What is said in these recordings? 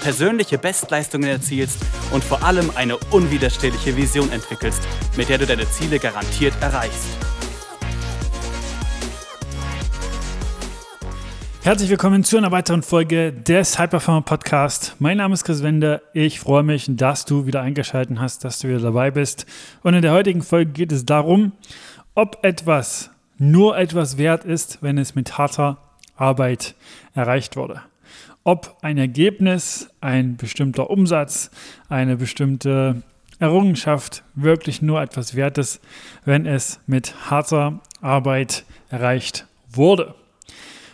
persönliche Bestleistungen erzielst und vor allem eine unwiderstehliche Vision entwickelst, mit der du deine Ziele garantiert erreichst. Herzlich willkommen zu einer weiteren Folge des High Performer Podcast. Mein Name ist Chris Wende. Ich freue mich, dass du wieder eingeschaltet hast, dass du wieder dabei bist. Und in der heutigen Folge geht es darum, ob etwas nur etwas wert ist, wenn es mit harter Arbeit erreicht wurde ob ein Ergebnis, ein bestimmter Umsatz, eine bestimmte Errungenschaft wirklich nur etwas wert ist, wenn es mit harter Arbeit erreicht wurde.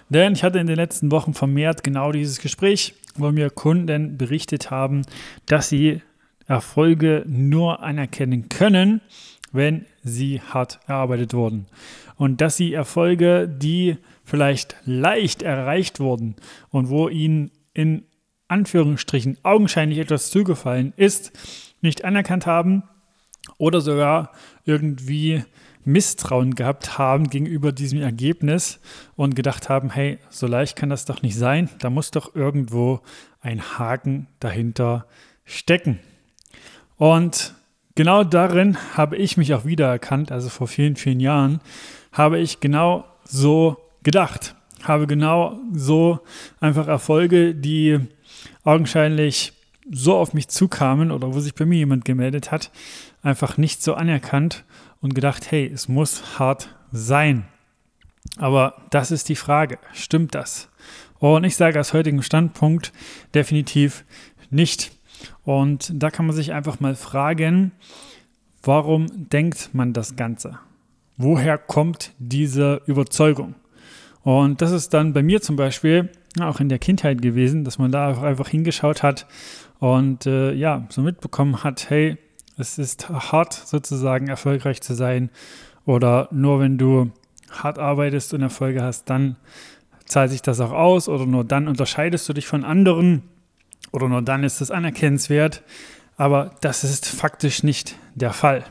Denn ich hatte in den letzten Wochen vermehrt genau dieses Gespräch, wo mir Kunden berichtet haben, dass sie Erfolge nur anerkennen können, wenn sie hart erarbeitet wurden. Und dass sie Erfolge, die vielleicht leicht erreicht wurden und wo ihnen in Anführungsstrichen augenscheinlich etwas zugefallen ist, nicht anerkannt haben oder sogar irgendwie Misstrauen gehabt haben gegenüber diesem Ergebnis und gedacht haben, hey, so leicht kann das doch nicht sein, da muss doch irgendwo ein Haken dahinter stecken. Und genau darin habe ich mich auch wiedererkannt, also vor vielen, vielen Jahren, habe ich genau so gedacht. Habe genau so einfach Erfolge, die augenscheinlich so auf mich zukamen oder wo sich bei mir jemand gemeldet hat, einfach nicht so anerkannt und gedacht, hey, es muss hart sein. Aber das ist die Frage, stimmt das? Und ich sage aus heutigem Standpunkt definitiv nicht. Und da kann man sich einfach mal fragen, warum denkt man das Ganze? Woher kommt diese Überzeugung? Und das ist dann bei mir zum Beispiel auch in der Kindheit gewesen, dass man da einfach hingeschaut hat und äh, ja, so mitbekommen hat, hey, es ist hart sozusagen erfolgreich zu sein oder nur wenn du hart arbeitest und Erfolge hast, dann zahlt sich das auch aus oder nur dann unterscheidest du dich von anderen oder nur dann ist es anerkennenswert. Aber das ist faktisch nicht der Fall.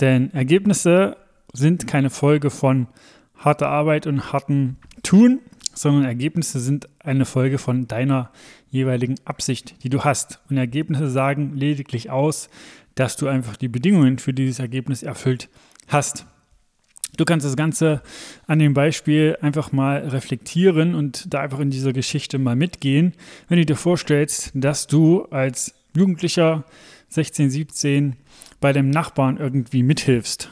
Denn Ergebnisse sind keine Folge von harte Arbeit und harten Tun, sondern Ergebnisse sind eine Folge von deiner jeweiligen Absicht, die du hast. Und Ergebnisse sagen lediglich aus, dass du einfach die Bedingungen für dieses Ergebnis erfüllt hast. Du kannst das Ganze an dem Beispiel einfach mal reflektieren und da einfach in dieser Geschichte mal mitgehen. Wenn du dir vorstellst, dass du als Jugendlicher 16, 17 bei dem Nachbarn irgendwie mithilfst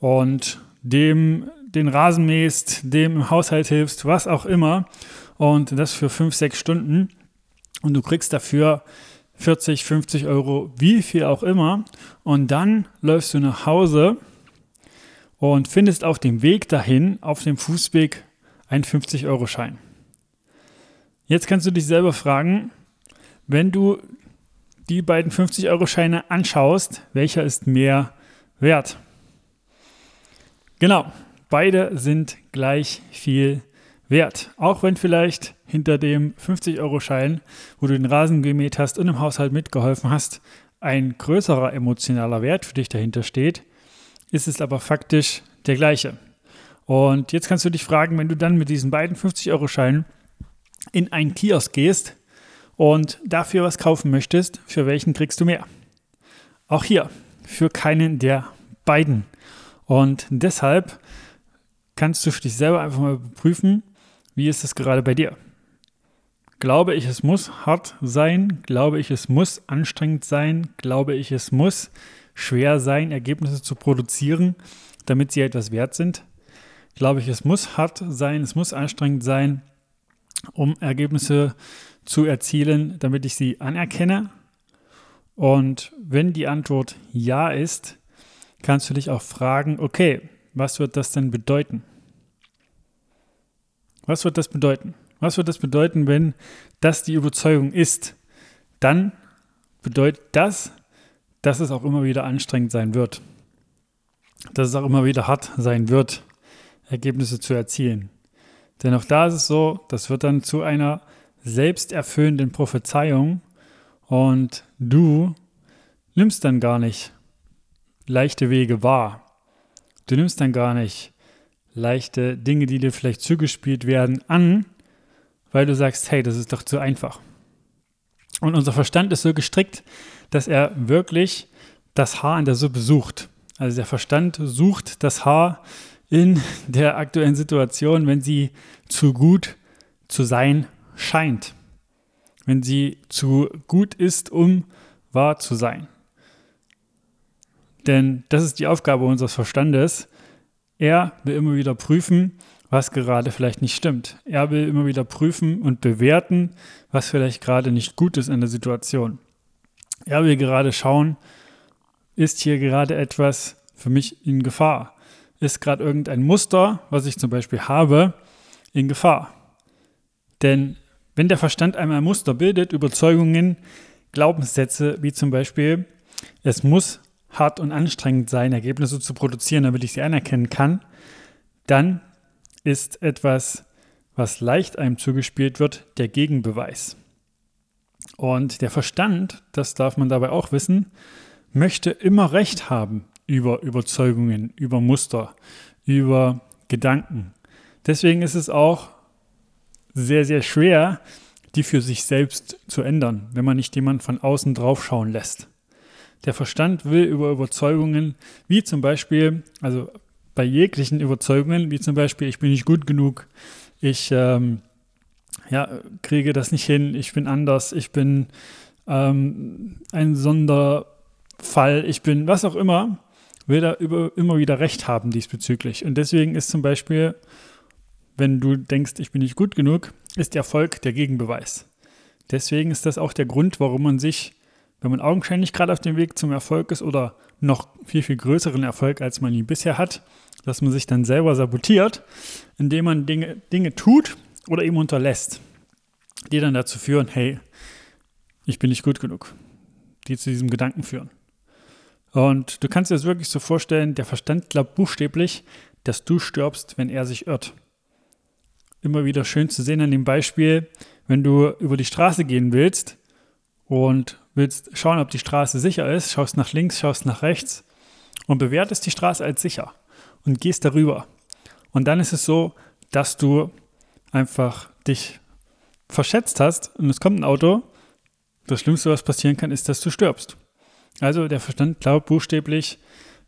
und dem den Rasen mähst, dem im Haushalt hilfst, was auch immer. Und das für fünf, sechs Stunden. Und du kriegst dafür 40, 50 Euro, wie viel auch immer. Und dann läufst du nach Hause und findest auf dem Weg dahin, auf dem Fußweg, einen 50-Euro-Schein. Jetzt kannst du dich selber fragen, wenn du die beiden 50-Euro-Scheine anschaust, welcher ist mehr wert? Genau, beide sind gleich viel wert. Auch wenn vielleicht hinter dem 50-Euro-Schein, wo du den Rasen gemäht hast und im Haushalt mitgeholfen hast, ein größerer emotionaler Wert für dich dahinter steht, ist es aber faktisch der gleiche. Und jetzt kannst du dich fragen, wenn du dann mit diesen beiden 50-Euro-Scheinen in einen Kiosk gehst und dafür was kaufen möchtest, für welchen kriegst du mehr? Auch hier, für keinen der beiden. Und deshalb kannst du für dich selber einfach mal prüfen, wie ist es gerade bei dir. Glaube ich, es muss hart sein? Glaube ich, es muss anstrengend sein? Glaube ich, es muss schwer sein, Ergebnisse zu produzieren, damit sie etwas wert sind? Glaube ich, es muss hart sein, es muss anstrengend sein, um Ergebnisse zu erzielen, damit ich sie anerkenne? Und wenn die Antwort ja ist, kannst du dich auch fragen, okay, was wird das denn bedeuten? Was wird das bedeuten? Was wird das bedeuten, wenn das die Überzeugung ist? Dann bedeutet das, dass es auch immer wieder anstrengend sein wird. dass es auch immer wieder hart sein wird, Ergebnisse zu erzielen. Denn auch da ist es so, das wird dann zu einer selbsterfüllenden Prophezeiung und du nimmst dann gar nicht leichte Wege wahr. Du nimmst dann gar nicht leichte Dinge, die dir vielleicht zugespielt werden, an, weil du sagst, hey, das ist doch zu einfach. Und unser Verstand ist so gestrickt, dass er wirklich das Haar in der Suppe sucht. Also der Verstand sucht das Haar in der aktuellen Situation, wenn sie zu gut zu sein scheint. Wenn sie zu gut ist, um wahr zu sein. Denn das ist die Aufgabe unseres Verstandes. Er will immer wieder prüfen, was gerade vielleicht nicht stimmt. Er will immer wieder prüfen und bewerten, was vielleicht gerade nicht gut ist in der Situation. Er will gerade schauen, ist hier gerade etwas für mich in Gefahr? Ist gerade irgendein Muster, was ich zum Beispiel habe, in Gefahr? Denn wenn der Verstand einmal Muster bildet, Überzeugungen, Glaubenssätze, wie zum Beispiel, es muss hart und anstrengend sein, Ergebnisse zu produzieren, damit ich sie anerkennen kann, dann ist etwas, was leicht einem zugespielt wird, der Gegenbeweis. Und der Verstand, das darf man dabei auch wissen, möchte immer Recht haben über Überzeugungen, über Muster, über Gedanken. Deswegen ist es auch sehr, sehr schwer, die für sich selbst zu ändern, wenn man nicht jemand von außen draufschauen lässt. Der Verstand will über Überzeugungen, wie zum Beispiel, also bei jeglichen Überzeugungen, wie zum Beispiel, ich bin nicht gut genug, ich ähm, ja, kriege das nicht hin, ich bin anders, ich bin ähm, ein Sonderfall, ich bin was auch immer, will da über, immer wieder Recht haben diesbezüglich. Und deswegen ist zum Beispiel, wenn du denkst, ich bin nicht gut genug, ist Erfolg der Gegenbeweis. Deswegen ist das auch der Grund, warum man sich, wenn man augenscheinlich gerade auf dem Weg zum Erfolg ist oder noch viel, viel größeren Erfolg, als man ihn bisher hat, dass man sich dann selber sabotiert, indem man Dinge, Dinge tut oder eben unterlässt, die dann dazu führen, hey, ich bin nicht gut genug, die zu diesem Gedanken führen. Und du kannst dir das wirklich so vorstellen, der Verstand glaubt buchstäblich, dass du stirbst, wenn er sich irrt. Immer wieder schön zu sehen an dem Beispiel, wenn du über die Straße gehen willst und willst schauen, ob die Straße sicher ist, schaust nach links, schaust nach rechts und bewertest die Straße als sicher und gehst darüber. Und dann ist es so, dass du einfach dich verschätzt hast und es kommt ein Auto. Das Schlimmste, was passieren kann, ist, dass du stirbst. Also der Verstand glaubt buchstäblich,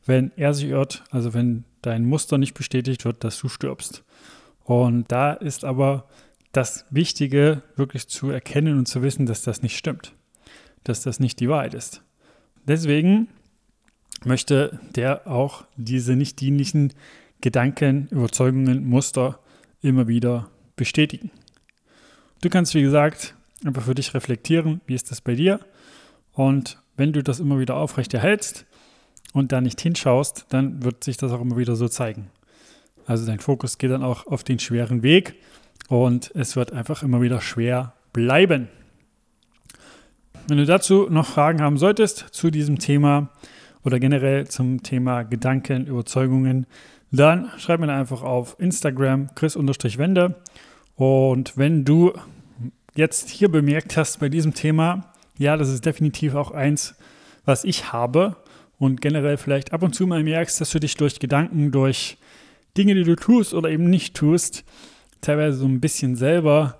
wenn er sich irrt, also wenn dein Muster nicht bestätigt wird, dass du stirbst. Und da ist aber das Wichtige, wirklich zu erkennen und zu wissen, dass das nicht stimmt, dass das nicht die Wahrheit ist. Deswegen möchte der auch diese nicht dienlichen Gedanken, Überzeugungen, Muster immer wieder bestätigen. Du kannst, wie gesagt, einfach für dich reflektieren, wie ist das bei dir? Und wenn du das immer wieder aufrecht erhältst und da nicht hinschaust, dann wird sich das auch immer wieder so zeigen. Also dein Fokus geht dann auch auf den schweren Weg und es wird einfach immer wieder schwer bleiben. Wenn du dazu noch Fragen haben solltest zu diesem Thema, oder generell zum Thema Gedanken, Überzeugungen, dann schreib mir einfach auf Instagram chris-wende. Und wenn du jetzt hier bemerkt hast bei diesem Thema, ja, das ist definitiv auch eins, was ich habe und generell vielleicht ab und zu mal merkst, dass du dich durch Gedanken, durch Dinge, die du tust oder eben nicht tust, teilweise so ein bisschen selber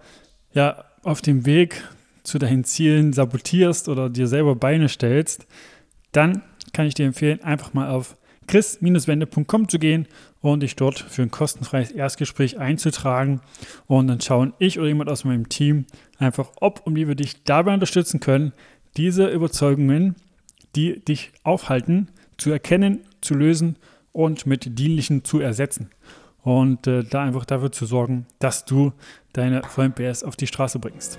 ja auf dem Weg zu deinen Zielen sabotierst oder dir selber Beine stellst, dann kann ich dir empfehlen, einfach mal auf chris-wende.com zu gehen und dich dort für ein kostenfreies Erstgespräch einzutragen. Und dann schauen ich oder jemand aus meinem Team einfach, ob und wie wir dich dabei unterstützen können, diese Überzeugungen, die dich aufhalten, zu erkennen, zu lösen und mit dienlichen zu ersetzen. Und äh, da einfach dafür zu sorgen, dass du deine vollen PS auf die Straße bringst.